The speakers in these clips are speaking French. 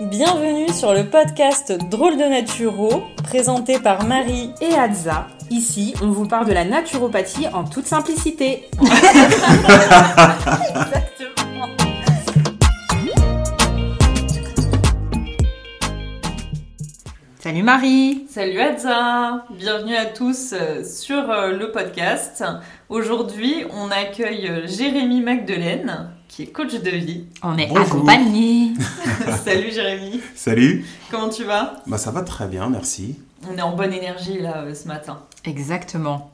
Bienvenue sur le podcast Drôle de Naturo, présenté par Marie et Adza. Ici, on vous parle de la naturopathie en toute simplicité. Exactement. Salut Marie Salut Adza Bienvenue à tous euh, sur euh, le podcast. Aujourd'hui, on accueille euh, Jérémy Magdelaine, qui est coach de vie. On est accompagné Salut Jérémy Salut Comment tu vas? Bah ça va très bien, merci. On est en bonne énergie là ce matin. Exactement.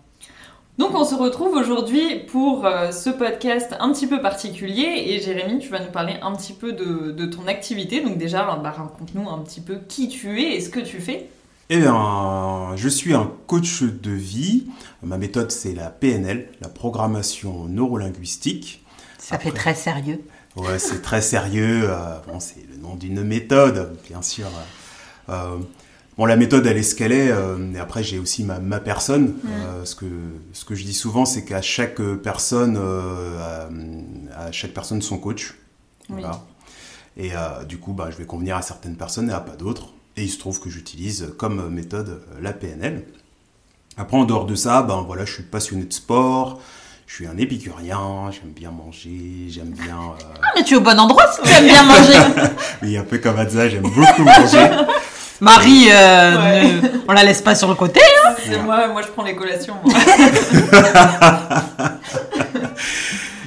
Donc on se retrouve aujourd'hui pour euh, ce podcast un petit peu particulier et Jérémy, tu vas nous parler un petit peu de, ton activité. Donc déjà, bah, raconte-nous un petit peu qui tu es et ce que tu fais. Eh bien, je suis un coach de vie. Ma méthode, c'est la PNL, la programmation neurolinguistique. Ça fait très sérieux. Ouais, c'est très sérieux. Euh, bon, c'est le nom d'une méthode, bien sûr. Euh, Bon, la méthode, elle est ce qu'elle est. Euh, et après, j'ai aussi ma, ma personne. Euh, ce, que, ce que je dis souvent, c'est qu'à chaque personne, euh, à, chaque personne son coach. Voilà. Et du coup, bah, je vais convenir à certaines personnes et à pas d'autres. Et il se trouve que j'utilise comme méthode la PNL. Après, en dehors de ça, ben voilà, je suis passionné de sport. Je suis un épicurien, j'aime bien manger, j'aime bien. Ah, mais tu es au bon endroit si tu aimes bien manger! oui, un peu comme Adza, j'aime beaucoup manger. Marie, euh, on la laisse pas sur le côté. Hein moi, moi, je prends les collations.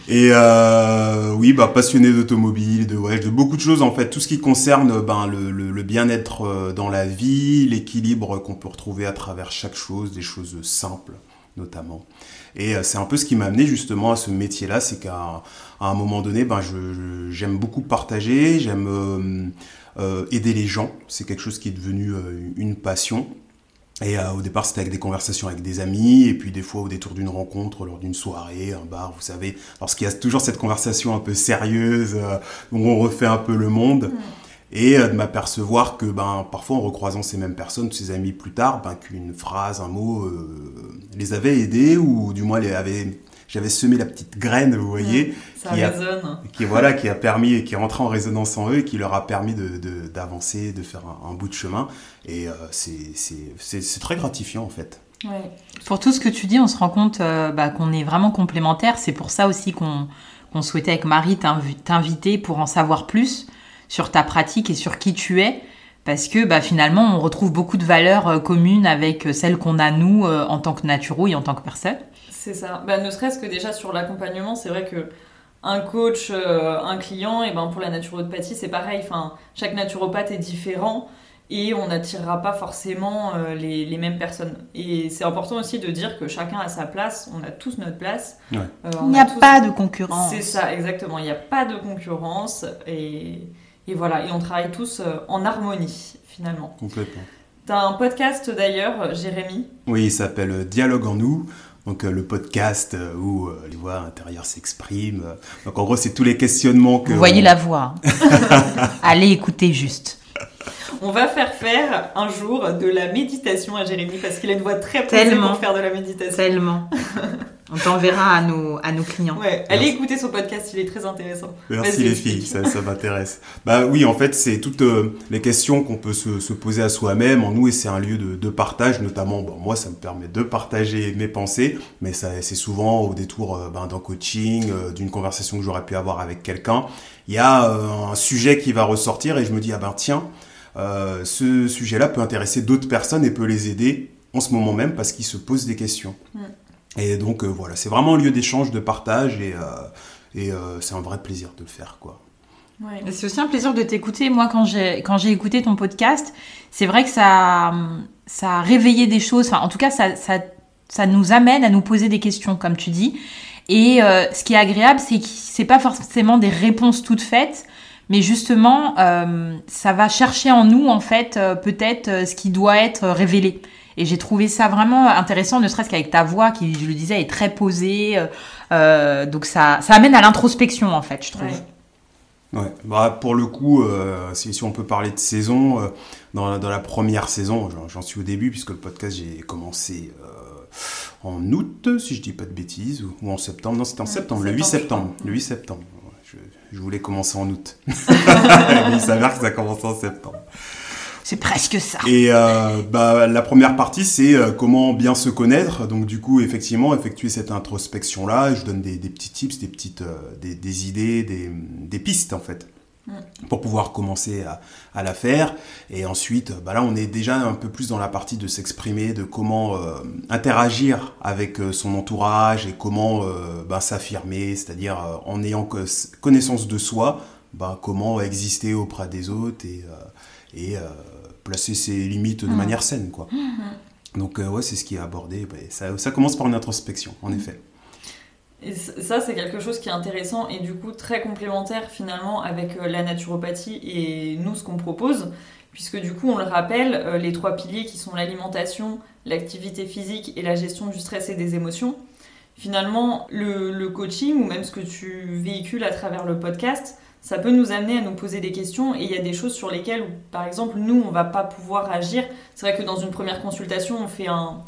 Et euh, oui, bah, passionné d'automobile, de voyage, de beaucoup de choses en fait. Tout ce qui concerne ben, le, le, bien-être euh, dans la vie, l'équilibre qu'on peut retrouver à travers chaque chose, des choses simples notamment. Et c'est un peu ce qui m'a amené justement à ce métier-là, c'est qu'à un moment donné, ben, j'aime beaucoup partager, j'aime euh, aider les gens, c'est quelque chose qui est devenu euh, une passion. Et euh, au départ, c'était avec des conversations avec des amis, et puis des fois au détour d'une rencontre, lors d'une soirée, un bar, vous savez, lorsqu'il y a toujours cette conversation un peu sérieuse, où on refait un peu le monde. Et de m'apercevoir que ben, parfois en recroisant ces mêmes personnes, ces amis plus tard, ben, qu'une phrase, un mot les avait aidés, ou du moins les avait j'avais semé la petite graine, vous voyez, ça qui, résonne. qui voilà, qui a permis, qui est rentré en résonance en eux et qui leur a permis de, d'avancer, de, faire un, bout de chemin. Et euh, c'est, c'est, c'est, très gratifiant en fait. Ouais. Pour tout ce que tu dis, on se rend compte euh, bah, qu'on est vraiment complémentaires. C'est pour ça aussi qu'on, qu'on souhaitait avec Marie t'inviter pour en savoir plus sur ta pratique et sur qui tu es parce que bah, finalement on retrouve beaucoup de valeurs euh, communes avec celles qu'on a nous en tant que naturo et en tant que personne. C'est ça. Bah, ne serait-ce que déjà sur l'accompagnement, c'est vrai que un coach, euh, un client, et ben pour la naturopathie, c'est pareil. Enfin, chaque naturopathe est différent et on n'attirera pas forcément euh, les, les, mêmes personnes. Et c'est important aussi de dire que chacun a sa place, on a tous notre place. Euh, il n'y a, pas de concurrence. C'est ça, exactement. Il n'y a pas de concurrence et, et, voilà. Et on travaille tous en harmonie finalement. Complètement. Tu as un podcast d'ailleurs, Jérémy? Oui, il s'appelle Dialogue en nous. Donc euh, le podcast euh, où euh, les voix intérieures s'expriment. Donc en gros, c'est tous les questionnements que... Vous voyez la voix. Allez écouter juste. On va faire faire un jour de la méditation à Jérémy parce qu'il a une voix très posée pour faire de la méditation. Tellement. On t'enverra à nos, à nos clients. Ouais, allez écouter son podcast, il est très intéressant. Merci les filles, ça, ça m'intéresse. bah oui, en fait, c'est toutes euh, les questions qu'on peut se, se, poser à soi-même en nous et c'est un lieu de, de, partage, notamment, bon, moi, ça me permet de partager mes pensées, mais c'est souvent au détour euh, ben, d'un coaching, euh, d'une conversation que j'aurais pu avoir avec quelqu'un. Il y a un sujet qui va ressortir et je me dis, ah ben tiens, ce sujet-là peut intéresser d'autres personnes et peut les aider en ce moment même parce qu'ils se posent des questions. Mm. Et donc euh, voilà, c'est vraiment un lieu d'échange, de partage et, euh, euh, c'est un vrai plaisir de le faire quoi. C'est aussi un plaisir de t'écouter. Moi, quand j'ai quand j'ai écouté ton podcast, c'est vrai que ça ça a réveillé des choses. Enfin, en tout cas, ça, ça, ça nous amène à nous poser des questions, comme tu dis. Et ce qui est agréable, c'est que c'est pas forcément des réponses toutes faites, mais justement, ça va chercher en nous en fait peut-être ce qui doit être révélé. Et j'ai trouvé ça vraiment intéressant, ne serait-ce qu'avec ta voix qui, je le disais, est très posée. Euh, euh, donc ça, ça amène à l'introspection, en fait, je trouve. Ouais. Bah, pour le coup, euh, si, si, on peut parler de saison, dans, la, dans, la, première saison, j'en suis au début, puisque le podcast, j'ai commencé en août, si je dis pas de bêtises, ou, en septembre. Non, c'était en septembre, le 8 septembre. Le 8 septembre. Je voulais commencer en août. il s'avère que ça commence en septembre. C'est presque ça. Et euh, bah, la première partie, c'est euh, comment bien se connaître. Donc du coup, effectivement, effectuer cette introspection-là. Je donne des, petits tips, des petites euh, des, idées, des, pistes en fait, mm. pour pouvoir commencer à, la faire. Et ensuite, bah, là, on est déjà un peu plus dans la partie de s'exprimer, de comment interagir avec son entourage et comment bah, s'affirmer, c'est-à-dire en ayant connaissance de soi, bah, comment exister auprès des autres et, et placer ses limites de mmh. manière saine, quoi. Mmh. Donc, euh, ouais, c'est ce qui est abordé. Bah, ça, ça, commence par une introspection, en effet. Et ça, c'est quelque chose qui est intéressant et du coup très complémentaire finalement avec euh, la naturopathie et nous, ce qu'on propose, puisque du coup, on le rappelle, euh, les trois piliers qui sont l'alimentation, l'activité physique et la gestion du stress et des émotions. Finalement, le, le coaching ou même ce que tu véhicules à travers le podcast, ça peut nous amener à nous poser des questions et il y a des choses sur lesquelles, par exemple, nous, on va pas pouvoir agir. C'est vrai que dans une première consultation, on fait un,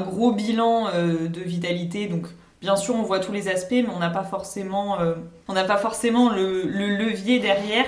gros bilan euh, de vitalité, donc bien sûr, on voit tous les aspects, mais on n'a pas forcément, euh, pas forcément le, levier derrière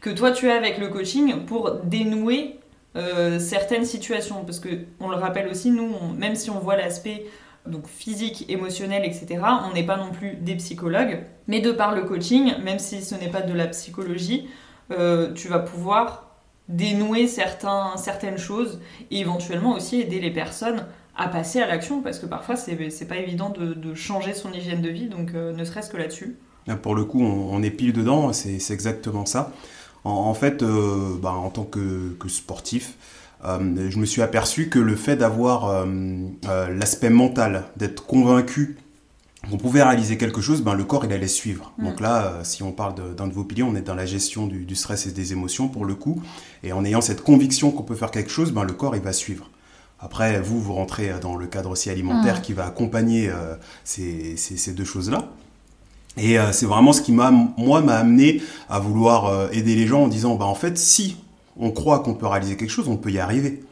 que toi tu as avec le coaching pour dénouer euh, certaines situations. Parce que on le rappelle aussi, nous, même si on voit l'aspect donc physique, émotionnel, etc. On n'est pas non plus des psychologues, mais de par le coaching, même si ce n'est pas de la psychologie, euh, tu vas pouvoir dénouer certains, certaines choses et éventuellement aussi aider les personnes à passer à l'action parce que parfois c'est pas évident de, changer son hygiène de vie, donc euh, ne serait-ce que là-dessus. Pour le coup, on, est pile dedans, c'est exactement ça. En, fait, euh, bah, en tant que, que sportif, euh, je me suis aperçu que le fait d'avoir euh, euh, l'aspect mental, d'être convaincu qu'on pouvait réaliser quelque chose, ben, le corps il allait suivre. Mm. Donc là, si on parle d'un de, vos piliers, on est dans la gestion du, stress et des émotions pour le coup. Et en ayant cette conviction qu'on peut faire quelque chose, ben, le corps il va suivre. Après, vous, vous rentrez dans le cadre aussi alimentaire mm. qui va accompagner ces, ces, deux choses-là. Et c'est vraiment ce qui m'a, moi, m'a amené à vouloir aider les gens en disant, bah, en fait, si on croit qu'on peut réaliser quelque chose, on peut y arriver.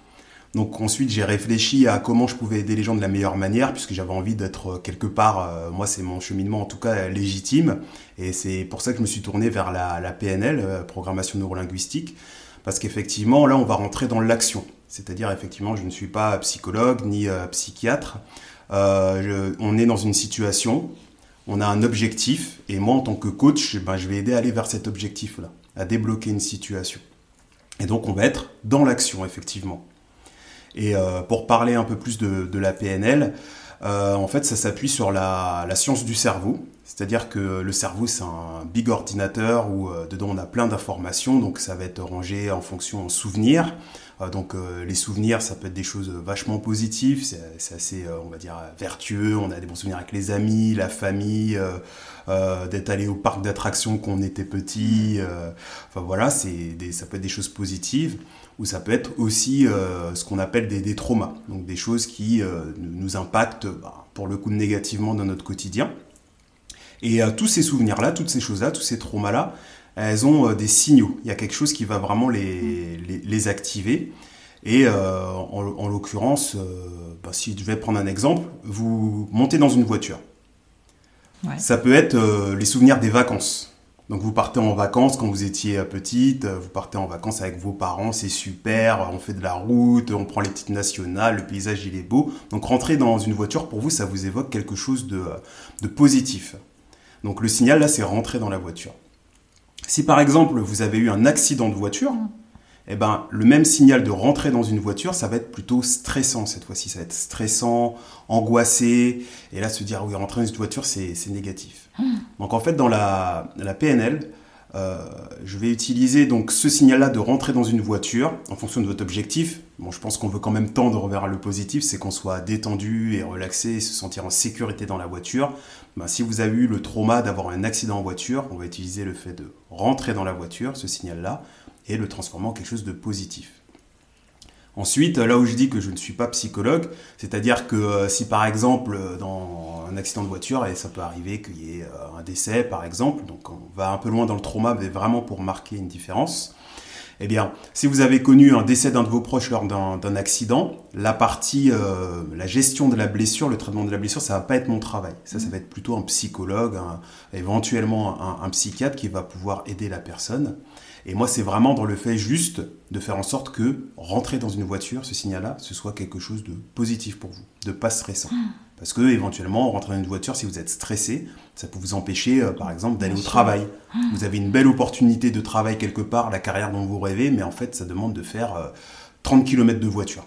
Donc ensuite, j'ai réfléchi à comment je pouvais aider les gens de la meilleure manière, puisque j'avais envie d'être euh, quelque part, euh, moi c'est mon cheminement en tout cas légitime, et c'est pour ça que je me suis tourné vers la, PNL, euh, programmation neurolinguistique, parce qu'effectivement là on va rentrer dans l'action. C'est-à-dire effectivement je ne suis pas psychologue ni psychiatre, on est dans une situation, on a un objectif, et moi en tant que coach, ben, je vais aider à aller vers cet objectif-là, à débloquer une situation. Et donc on va être dans l'action, effectivement. Et euh, pour parler un peu plus de, la PNL, euh, en fait ça s'appuie sur la, science du cerveau. C'est-à-dire que le cerveau c'est un big ordinateur où euh, dedans on a plein d'informations, donc ça va être rangé en fonction en souvenirs. Donc les souvenirs ça peut être des choses vachement positives, c'est assez on va dire vertueux, on a des bons souvenirs avec les amis, la famille, euh, d'être allé au parc d'attractions quand on était petit. Euh, enfin voilà, c'est ça peut être des choses positives. Ou ça peut être aussi euh, ce qu'on appelle des, traumas, donc des choses qui nous impactent bah, pour le coup négativement dans notre quotidien. Et tous ces souvenirs-là, toutes ces choses-là, tous ces traumas-là, elles ont des signaux. Il y a quelque chose qui va vraiment les, les, activer. Et en, l'occurrence, bah, si je vais prendre un exemple, vous montez dans une voiture. Ça peut être euh, les souvenirs des vacances. Donc vous partez en vacances quand vous étiez euh, petite, euh, vous partez en vacances avec vos parents, c'est super, on fait de la route, on prend les petites nationales, le paysage il est beau. Donc rentrer dans une voiture, pour vous, ça vous évoque quelque chose de, de positif. Donc le signal là, c'est rentrer dans la voiture. Si par exemple vous avez eu un accident de voiture, eh ben, le même signal de rentrer dans une voiture, ça va être plutôt stressant cette fois-ci. Ça va être stressant, angoissé. Et là, se dire, oui, rentrer dans une voiture, c'est négatif. Hmm. Donc en fait, dans la, PNL, euh, je vais utiliser donc ce signal-là de rentrer dans une voiture en fonction de votre objectif. Bon, je pense qu'on veut quand même tendre vers le positif, c'est qu'on soit détendu et relaxé et se sentir en sécurité dans la voiture. Ben, si vous avez eu le trauma d'avoir un accident en voiture, on va utiliser le fait de rentrer dans la voiture, ce signal-là, et le transformer en quelque chose de positif. Ensuite, là où je dis que je ne suis pas psychologue, c'est-à-dire que euh, si par exemple dans un accident de voiture, et ça peut arriver qu'il y ait euh, un décès par exemple, donc on va un peu loin dans le trauma, mais vraiment pour marquer une différence, Eh bien, si vous avez connu un décès d'un de vos proches lors d'un accident, la partie, euh, la gestion de la blessure, le traitement de la blessure, ça va pas être mon travail. Ça, ça va être plutôt un psychologue, éventuellement un, psychiatre qui va pouvoir aider la personne. Et moi, c'est vraiment dans le fait juste de faire en sorte que rentrer dans une voiture, ce signal-là, ce soit quelque chose de positif pour vous, de pas stressant. Mmh. Parce que éventuellement, rentrer dans une voiture, si vous êtes stressé, ça peut vous empêcher, euh, par exemple, d'aller au travail. Vous avez une belle opportunité de travail quelque part, la carrière dont vous rêvez, mais en fait, ça demande de faire 30 euh, km de voiture.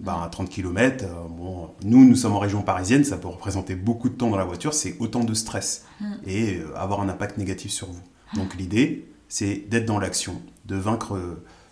Ben, 30 km, euh, bon, nous, nous sommes en région parisienne, ça peut représenter beaucoup de temps dans la voiture, c'est autant de stress et avoir un impact négatif sur vous. Donc l'idée, c'est d'être dans l'action, de vaincre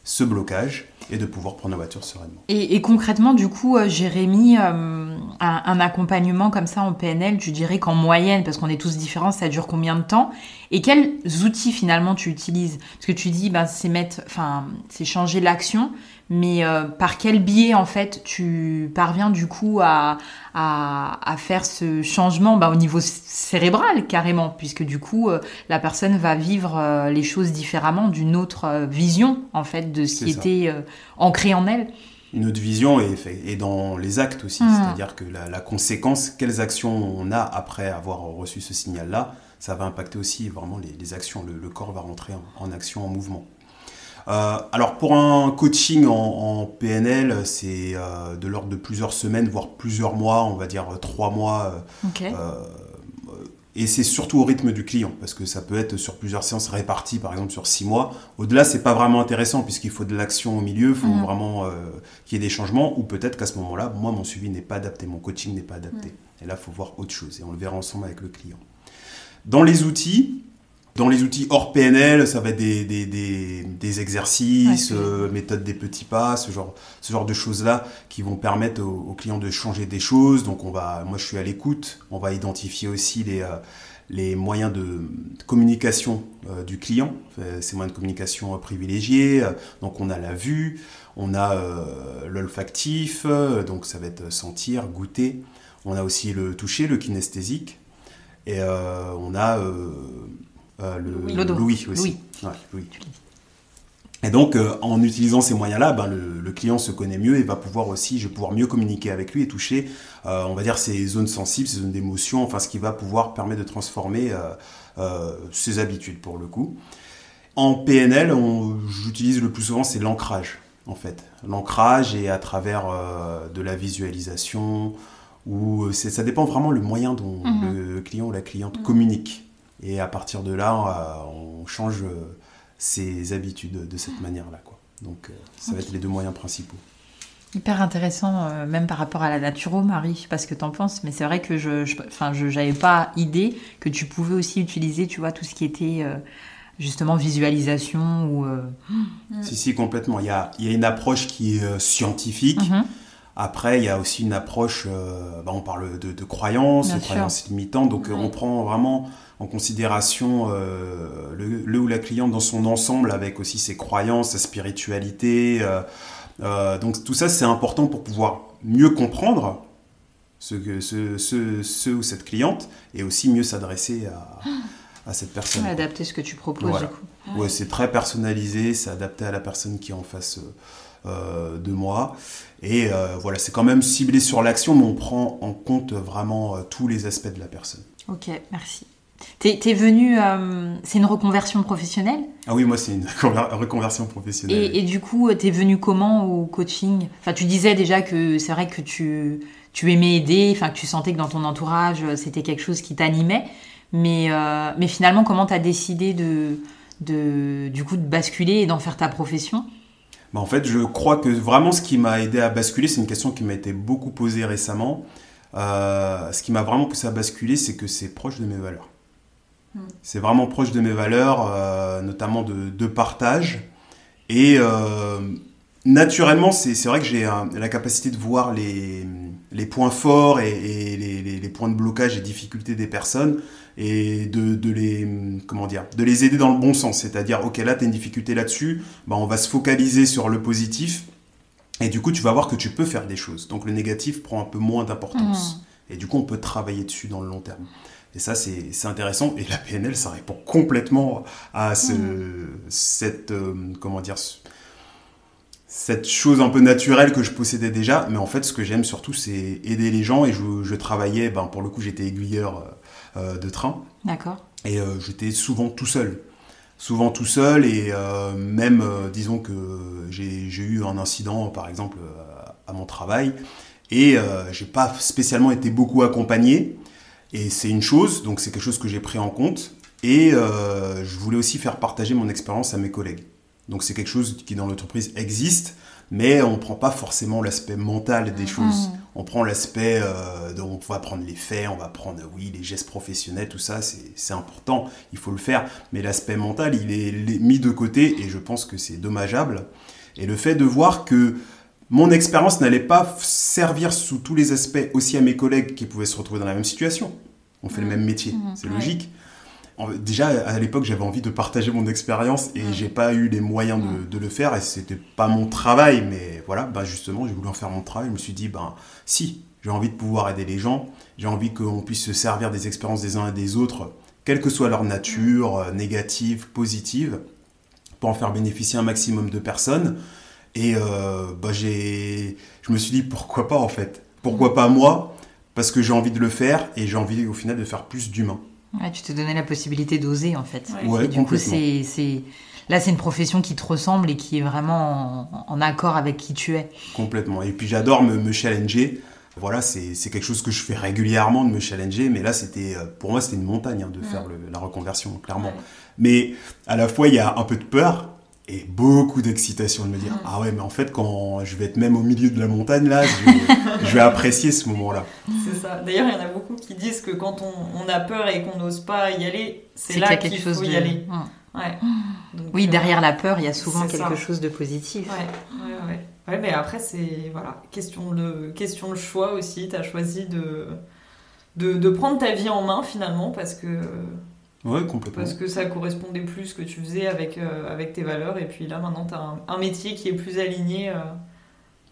ce blocage et de pouvoir prendre la voiture sereinement. Et, concrètement, du coup, Jérémy, euh, un, accompagnement comme ça en PNL, tu dirais qu'en moyenne, parce qu'on est tous différents, ça dure combien de temps Et quels outils finalement tu utilises? Parce que tu dis, ben, c'est mettre, enfin, c'est changer l'action, mais euh, par quel biais en fait tu parviens du coup à, à, faire ce changement? Bah, au niveau cérébral carrément, puisque du coup euh, la personne va vivre euh, les choses différemment d'une autre vision en fait de ce qui était ancré en elle. Une autre vision est, dans les actes aussi, mmh. c'est-à-dire que la, conséquence, quelles actions on a après avoir reçu ce signal-là, ça va impacter aussi vraiment les, actions. Le, corps va rentrer en action, en mouvement. Euh, alors pour un coaching en, PNL, c'est euh, de l'ordre de plusieurs semaines, voire plusieurs mois, on va dire euh, trois mois. Et c'est surtout au rythme du client, parce que ça peut être sur plusieurs séances réparties, par exemple sur six mois. Au-delà, c'est pas vraiment intéressant, puisqu'il faut de l'action au milieu, il faut mhm. vraiment qu'il y ait des changements, ou peut-être qu'à ce moment-là, moi, mon suivi n'est pas adapté, mon coaching n'est pas adapté. Et là, il faut voir autre chose, et on le verra ensemble avec le client. Dans les outils, dans les outils hors PNL, ça va être des, des, des, des exercices, euh, méthodes des petits pas, ce genre, ce genre de choses-là qui vont permettre aux, clients de changer des choses. Donc on va, moi je suis à l'écoute, on va identifier aussi les, euh, les moyens de communication euh, du client, ces moyens de communication privilégiés. Donc on a la vue, on a l'olfactif, donc ça va être sentir, goûter. On a aussi le toucher, le kinesthésique. Et on a le Louis aussi. Et donc, euh, en utilisant ces moyens-là, ben, le, client se connaît mieux et va pouvoir aussi, je vais pouvoir mieux communiquer avec lui et toucher, euh, on va dire, ses zones sensibles, ses zones d'émotion, enfin, ce qui va pouvoir permettre de transformer ses habitudes pour le coup. En PNL, j'utilise le plus souvent, c'est l'ancrage, en fait. L'ancrage et à travers de la visualisation, ou ça dépend vraiment le moyen dont mhm. le client ou la cliente mhm. communique. Et à partir de là, euh, on change euh, ses habitudes de cette manière-là. Quoi. Donc euh, ça va être les deux moyens principaux. Hyper intéressant, même par rapport à la naturo, Marie. Je sais pas ce que tu en penses, mais c'est vrai que je enfin, je n'avais pas idée que tu pouvais aussi utiliser, tu vois, tout ce qui était justement visualisation ou. Si, si, complètement. Il y a, il y a une approche qui est scientifique. Mhm. Après, il y a aussi une approche, bah, on parle de, de croyances, de croyances limitantes. Donc, on prend vraiment en considération euh, le, ou la cliente dans son ensemble avec aussi ses croyances, sa spiritualité. Euh, euh, donc tout ça c'est important pour pouvoir mieux comprendre ce, que, ce, ce, ou cette cliente et aussi mieux s'adresser à, à, cette personne. adapter ce que tu proposes du coup. Ouais, c'est très personnalisé, c'est adapté à la personne qui est en face de moi. Et voilà, c'est quand même ciblé sur l'action, mais on prend en compte vraiment tous les aspects de la personne. Ok, merci. T'es es venu, euh, c'est une reconversion professionnelle? Ah oui, moi c'est une reconversion professionnelle. Et, du coup, t'es venu comment au coaching? Enfin, tu disais déjà que c'est vrai que tu, tu aimais aider, enfin que tu sentais que dans ton entourage c'était quelque chose qui t'animait, mais, euh, mais finalement, comment t'as décidé de, de, du coup, de basculer et d'en faire ta profession? Bah, En fait, je crois que vraiment ce qui m'a aidé à basculer, c'est une question qui m'a été beaucoup posée récemment. Euh, ce qui m'a vraiment poussé à basculer, c'est que c'est proche de mes valeurs. C'est vraiment proche de mes valeurs, euh, notamment de, partage. Et euh, naturellement, c'est vrai que j'ai la capacité de voir les, les points forts et, les, les, points de blocage et difficultés des personnes et de, de, les, comment dire, de les aider dans le bon sens. C'est-à-dire, ok, là, tu as une difficulté là-dessus, bah, on va se focaliser sur le positif. Et du coup, tu vas voir que tu peux faire des choses. Donc le négatif prend un peu moins d'importance. Mmh. Et du coup, on peut travailler dessus dans le long terme. Et ça, c'est intéressant. Et la PNL, ça répond complètement à ce, mm. cette, euh, comment dire, cette chose un peu naturelle que je possédais déjà. Mais en fait, ce que j'aime surtout, c'est aider les gens. Et je, je travaillais, ben, pour le coup, j'étais aiguilleur euh, de train. D'accord. Et euh, j'étais souvent tout seul. Souvent tout seul. Et même, disons que j'ai eu un incident, par exemple, euh, à mon travail. Et j'ai pas spécialement été beaucoup accompagné. Et c'est une chose, donc c'est quelque chose que j'ai pris en compte. Et euh, je voulais aussi faire partager mon expérience à mes collègues. Donc c'est quelque chose qui dans l'entreprise existe, mais on ne prend pas forcément l'aspect mental des choses. Mhm. On prend l'aspect, euh, on va prendre les faits, on va prendre, oui, les gestes professionnels, tout ça, c'est c'est important, il faut le faire. Mais l'aspect mental, il est mis de côté et je pense que c'est dommageable. Et le fait de voir que mon expérience n'allait pas servir sous tous les aspects aussi à mes collègues qui pouvaient se retrouver dans la même situation. On fait le Mhm. même métier, Mhm. c'est logique. Déjà, à l'époque, j'avais envie de partager mon expérience et Mhm. j'ai pas eu les moyens de, de le faire et c'était pas mon travail, mais voilà, bah justement, j'ai voulu en faire mon travail. Je me suis dit, ben si, j'ai envie de pouvoir aider les gens, j'ai envie qu'on puisse se servir des expériences des uns et des autres, quelle que soit leur nature, euh, négative, positive, pour en faire bénéficier un maximum de personnes. Et euh, bah, j'ai, je me suis dit, pourquoi pas en fait Pourquoi pas moi? Parce que j'ai envie de le faire et j'ai envie au final de faire plus d'humains. Ouais, tu te donnais la possibilité d'oser en fait. Ouais. Et du coup, complètement. c'est, c'est... là, c'est une profession qui te ressemble et qui est vraiment en, en accord avec qui tu es. Complètement. Et puis j'adore me, me challenger. Voilà, c'est c'est quelque chose que je fais régulièrement de me challenger, mais là, c'était euh, pour moi, c'était une montagne hein, de faire le- la reconversion, clairement. Ouais. Mais à la fois, il y a un peu de peur et beaucoup d'excitation de me dire Mm. Ah ouais, mais en fait, quand je vais être même au milieu de la montagne, là, je vais, je vais apprécier ce moment-là. C'est ça. D'ailleurs, il y en a beaucoup qui disent que quand on, on a peur et qu'on n'ose pas y aller, c'est là qu'il quelque faut chose y de... aller. Ouais. Donc, Oui, euh, derrière la peur, il y a souvent quelque ça. chose de positif. Ouais, ouais, ouais. Ouais, mais après, c'est voilà, question de, question de choix aussi. Tu as choisi de, de, de prendre ta vie en main finalement parce que, Ouais, complètement. parce que ça correspondait plus ce que tu faisais avec, euh, avec tes valeurs. Et puis là, maintenant, tu as un, un métier qui est plus aligné. euh,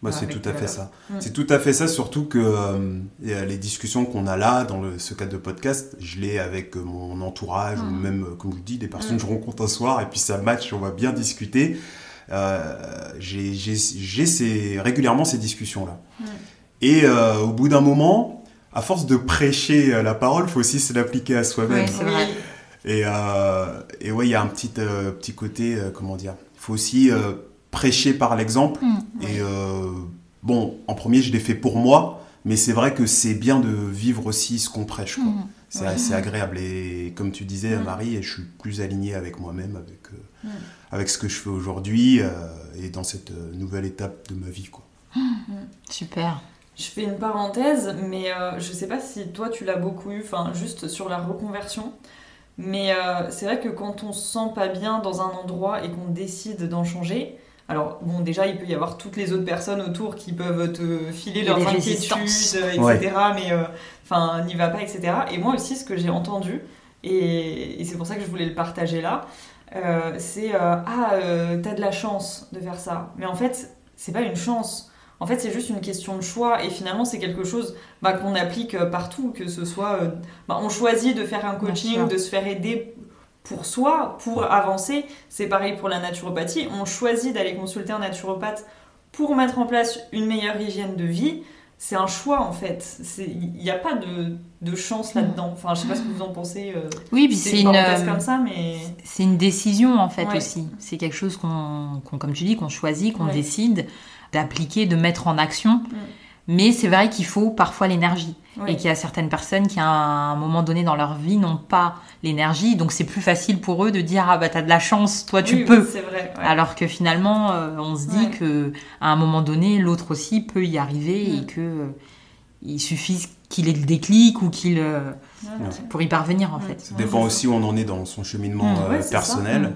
Bah, c'est tout à fait valeurs. ça. Mm. C'est tout à fait ça, surtout que euh, les discussions qu'on a là, dans le- ce cadre de podcast, je l'ai avec mon entourage, ou Mm. même, comme je vous dis, des personnes Mm. que je rencontre un soir, et puis ça match, on va bien discuter. Euh, j'ai ces, régulièrement ces discussions-là. Et euh, au bout d'un moment, à force de prêcher la parole, il faut aussi se l'appliquer à soi-même. Oui, C'est vrai. Et, euh, et ouais, il y a un petit, euh, petit côté, euh, comment dire, il faut aussi euh, prêcher par l'exemple. Hum. Et euh, bon, en premier, je l'ai fait pour moi, mais c'est vrai que c'est bien de vivre aussi ce qu'on prêche. quoi. Hum. C'est Ouais. c'est agréable. Et comme tu disais, Mm. Marie, je suis plus aligné avec moi-même, avec, euh, Mm. avec ce que je fais aujourd'hui euh, et dans cette nouvelle étape de ma vie. Quoi. Super. Je fais une parenthèse, mais euh, je sais pas si toi tu l'as beaucoup eu, enfin juste sur la reconversion. Mais euh, c'est vrai que quand on se sent pas bien dans un endroit et qu'on décide d'en changer, alors bon déjà il peut y avoir toutes les autres personnes autour qui peuvent te filer leurs des inquiétudes, euh, etc. Ouais. Mais euh, enfin n'y va pas, etc. Et moi aussi ce que j'ai entendu, et, et c'est pour ça que je voulais le partager là, euh, c'est euh, ah euh, t'as de la chance de faire ça. Mais en fait c'est pas une chance. En fait, c'est juste une question de choix et finalement, c'est quelque chose bah, qu'on applique euh, partout, que ce soit. euh, bah, on choisit de faire un coaching, de se faire aider pour soi, pour avancer. C'est pareil pour la naturopathie. On choisit d'aller consulter un naturopathe pour mettre en place une meilleure hygiène de vie. C'est un choix en fait. Il n'y a pas de, de chance là-dedans. Enfin, je sais pas ce que vous en pensez. euh, Oui, puis c'est une une, parenthèse comme ça, mais. c'est une décision en fait Ouais. aussi. C'est quelque chose qu'on, comme tu dis, qu'on choisit, qu'on Ouais. décide d'appliquer, de mettre en action. Mm. Mais c'est vrai qu'il faut parfois l'énergie. Et qu'il y a certaines personnes qui, à un moment donné dans leur vie, n'ont pas l'énergie. Donc c'est plus facile pour eux de dire Ah bah t'as de la chance, toi tu Oui, oui, peux. c'est vrai. ouais. Alors que finalement, euh, on se dit Ouais. que à un moment donné, l'autre aussi peut y arriver Mm. et que euh, il suffit qu'il ait le déclic ou qu'il euh, Ouais, pour y parvenir en Ouais. fait. Ça dépend aussi où on en est dans son cheminement Mm. euh, Ouais, c'est ça. personnel.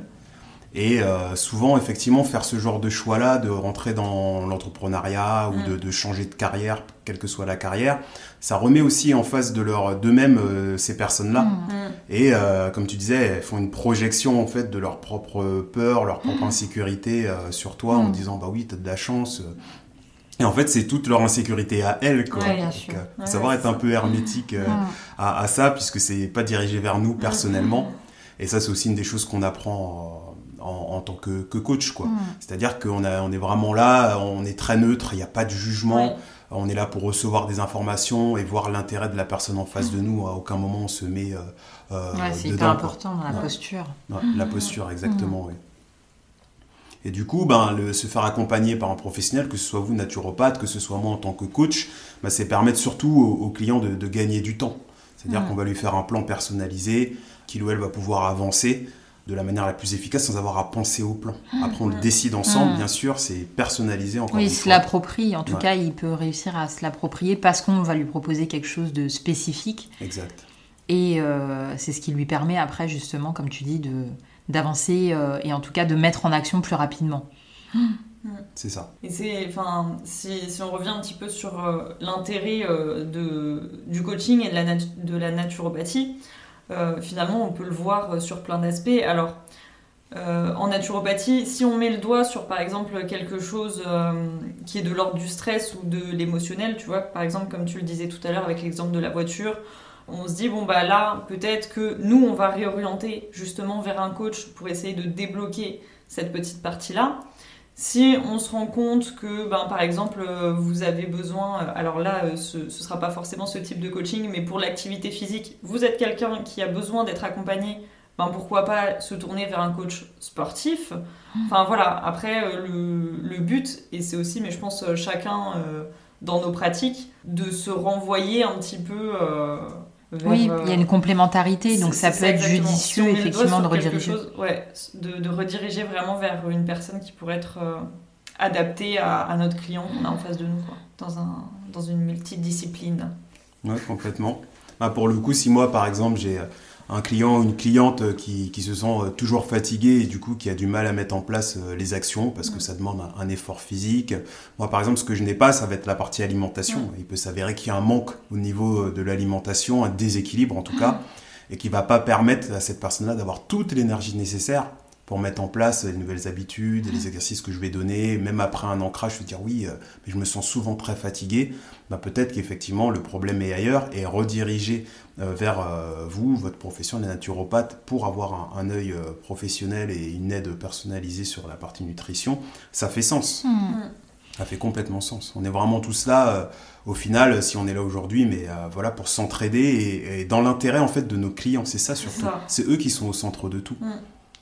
Et euh, souvent, effectivement, faire ce genre de choix-là, de rentrer dans l'entrepreneuriat ou Mm. de, de changer de carrière, quelle que soit la carrière, ça remet aussi en face de leur d'eux-mêmes euh, ces personnes-là. Mm. Mm. Et euh, comme tu disais, elles font une projection en fait de leur propre peur, leur propre insécurité euh, sur toi en disant bah oui, t'as de la chance. Et en fait, c'est toute leur insécurité à elles. Quoi. Ouais, bien Donc, sûr. faut Ouais, savoir être un peu hermétique à, à ça, puisque c'est pas dirigé vers nous personnellement. Et ça, c'est aussi une des choses qu'on apprend en, tant que, coach. quoi. C'est-à-dire qu'on on est vraiment là, on est très neutre, il n'y a pas de jugement. On est là pour recevoir des informations et voir l'intérêt de la personne en face de nous. À aucun moment on se met. Euh, c'est hyper important dans la posture. la posture, exactement, oui. Et du coup, ben, le, se faire accompagner par un professionnel, que ce soit vous naturopathe, que ce soit moi en tant que coach, ben, c'est permettre surtout au, client de, gagner du temps. C'est-à-dire qu'on va lui faire un plan personnalisé, qu'il ou elle va pouvoir avancer de la manière la plus efficace sans avoir à penser au plan. Après, on le décide ensemble, bien sûr, c'est personnalisé encore Oui, il se l'approprie. En tout cas, il peut réussir à se l'approprier parce qu'on va lui proposer quelque chose de spécifique. Exact. Et euh, c'est ce qui lui permet après, justement, comme tu dis, de d'avancer euh, et en tout cas de mettre en action plus rapidement. C'est ça. Et c'est, enfin, si, si, on revient un petit peu sur euh, l'intérêt de, du coaching et de la, de la naturopathie, finalement, on peut le voir sur plein d'aspects. Alors, en naturopathie, si on met le doigt sur par exemple quelque chose qui est de l'ordre du stress ou de l'émotionnel, tu vois, par exemple comme tu le disais tout à l'heure avec l'exemple de la voiture, on se dit bon bah là peut-être que nous on va réorienter justement vers un coach pour essayer de débloquer cette petite partie là si on se rend compte que ben, par exemple euh, vous avez besoin euh, alors là euh, ce, ne sera pas forcément ce type de coaching mais pour l'activité physique vous êtes quelqu'un qui a besoin d'être accompagné ben pourquoi pas se tourner vers un coach sportif? Enfin voilà. Après le, but et c'est aussi mais je pense chacun dans nos pratiques de se renvoyer un petit peu oui, il y a une complémentarité, donc ça peut être judicieux effectivement de rediriger. ouais, de, rediriger vraiment vers une personne qui pourrait être euh, adaptée à, notre client qu'on a en face de nous, quoi, dans, un, dans une multidiscipline. Oui, complètement. Bah, pour le coup, si moi par exemple j'ai un client ou une cliente qui, qui, se sent euh, toujours fatigué et du coup qui a du mal à mettre en place euh, les actions parce que ça demande un, effort physique. Moi par exemple ce que je n'ai pas ça va être la partie alimentation. Il peut s'avérer qu'il y a un manque au niveau euh, de l'alimentation, un déséquilibre en tout cas et qui va pas permettre à cette personne-là d'avoir toute l'énergie nécessaire pour mettre en place les nouvelles habitudes, les exercices que je vais donner, même après un ancrage, je vais dire oui, mais je me sens souvent très fatigué. Bah, peut-être qu'effectivement le problème est ailleurs et rediriger euh, vers euh, vous, votre profession, les naturopathes, pour avoir un, œil euh, professionnel et une aide personnalisée sur la partie nutrition, ça fait sens. Hmm. Ça fait complètement sens. On est vraiment tous là, au final, si on est là aujourd'hui, mais voilà, pour s'entraider et, dans l'intérêt en fait de nos clients. C'est ça surtout. C'est eux qui sont au centre de tout.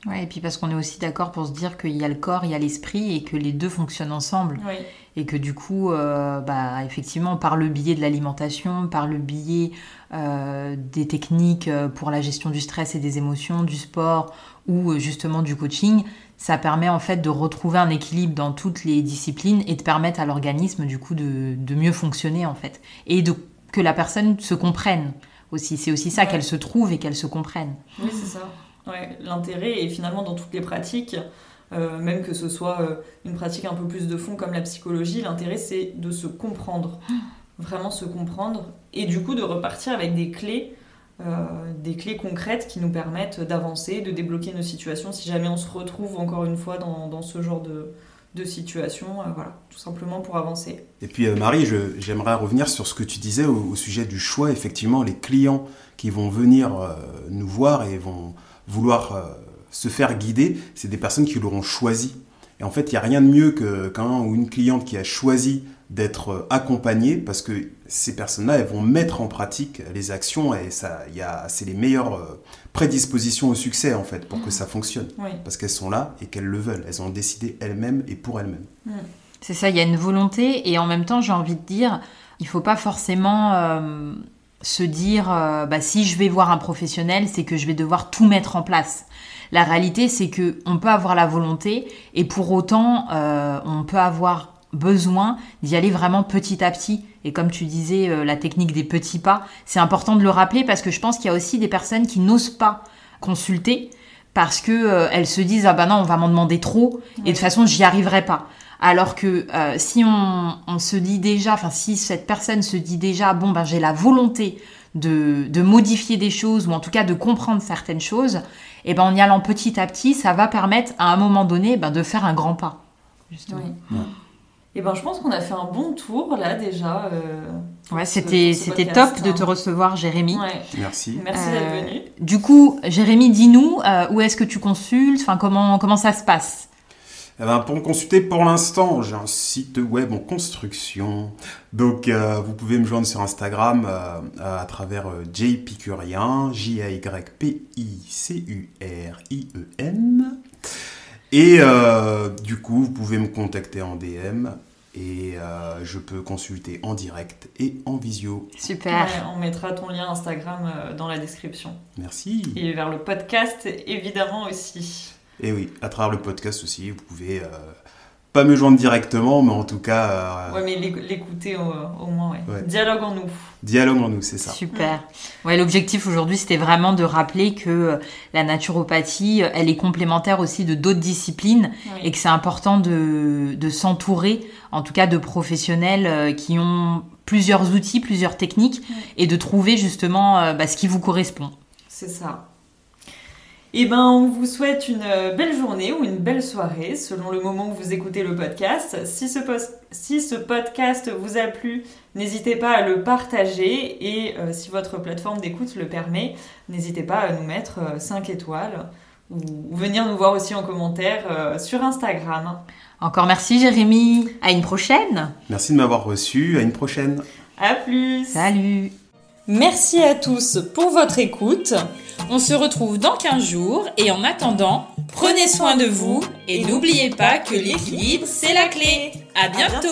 Ouais, et puis parce qu'on est aussi d'accord pour se dire qu'il y a le corps, il y a l'esprit et que les deux fonctionnent ensemble. Oui et que du coup, euh, bah, effectivement, par le biais de l'alimentation, par le biais euh, des techniques euh, pour la gestion du stress et des émotions, du sport ou justement du coaching, ça permet en fait de retrouver un équilibre dans toutes les disciplines et de permettre à l'organisme du coup de, mieux fonctionner en fait et de que la personne se comprenne aussi. C'est aussi ça qu'elle se trouve et qu'elle se comprenne. Oui, c'est ça. L'intérêt est finalement dans toutes les pratiques. Euh, même que ce soit euh, une pratique un peu plus de fond comme la psychologie, l'intérêt c'est de se comprendre, vraiment se comprendre, et du coup de repartir avec des clés, euh, des clés concrètes qui nous permettent d'avancer, de débloquer nos situations si jamais on se retrouve encore une fois dans, dans ce genre de, de situation, voilà, tout simplement pour avancer. Et puis Marie, j'aimerais revenir sur ce que tu disais au, au, sujet du choix. Effectivement, les clients qui vont venir nous voir et vont vouloir se faire guider, c'est des personnes qui l'auront choisi. Et en fait, il n'y a rien de mieux qu'un ou une cliente qui a choisi d'être accompagnée parce que ces personnes-là, elles vont mettre en pratique les actions et ça, c'est les meilleures euh, prédispositions au succès en fait pour que ça fonctionne. Parce qu'elles sont là et qu'elles le veulent. Elles ont décidé elles-mêmes et pour elles-mêmes. Mm. C'est ça, il y a une volonté et en même temps, j'ai envie de dire, il faut pas forcément euh, se dire, euh, bah, si je vais voir un professionnel, c'est que je vais devoir tout mettre en place. La réalité, c'est que on peut avoir la volonté et pour autant, euh, on peut avoir besoin d'y aller vraiment petit à petit. Et comme tu disais, euh, la technique des petits pas, c'est important de le rappeler parce que je pense qu'il y a aussi des personnes qui n'osent pas consulter parce que elles se disent ah bah non on va m'en demander trop et de toute façon j'y arriverai pas. Alors que si on, on, se dit déjà, enfin si cette personne se dit déjà bon ben j'ai la volonté de, de, modifier des choses ou en tout cas de comprendre certaines choses, et eh ben en y allant petit à petit, ça va permettre à un moment donné ben, de faire un grand pas. Et ben, je pense qu'on a fait un bon tour là déjà. euh, Ouais, c'était c'était top de hein. te recevoir, Jérémy. Ouais. Merci. Merci Euh, d'être venu. Du coup, Jérémy, dis-nous, euh, où est-ce que tu consultes? Enfin, comment, comment ça se passe? Eh ben, pour me consulter, pour l'instant, j'ai un site web en construction. Donc, euh, vous pouvez me joindre sur Instagram euh, à travers euh, jpicurien, J-A-Y-P-I-C-U-R-I-E-N. Et euh, du coup, vous pouvez me contacter en DM et euh, je peux consulter en direct et en visio. Super. Ouais, on mettra ton lien Instagram dans la description. Merci. Et vers le podcast, évidemment aussi. Et oui, à travers le podcast aussi, vous pouvez euh, pas me joindre directement, mais en tout cas, euh, Ouais, mais l'éc- l'écouter au, au moins, ouais. Ouais. Dialogue en nous. dialogue en nous, c'est ça. Super. Ouais, l'objectif aujourd'hui, c'était vraiment de rappeler que euh, la naturopathie, euh, elle est complémentaire aussi de d'autres disciplines Oui. et que c'est important de, de s'entourer, en tout cas de professionnels qui ont plusieurs outils, plusieurs techniques et de trouver justement bah, ce qui vous correspond. C'est ça. Eh ben, on vous souhaite une euh, belle journée ou une belle soirée selon le moment où vous écoutez le podcast. Si ce, pos- si ce podcast vous a plu, n'hésitez pas à le partager et euh, si votre plateforme d'écoute le permet, n'hésitez pas à nous mettre 5 étoiles ou, ou venir nous voir aussi en commentaire euh, sur Instagram. Encore merci Jérémy. À une prochaine. Merci de m'avoir reçu. À une prochaine. À plus Salut. Merci à tous pour votre écoute. On se retrouve dans 15 jours et en attendant, prenez soin de vous et n'oubliez pas que l'équilibre, c'est la clé. À bientôt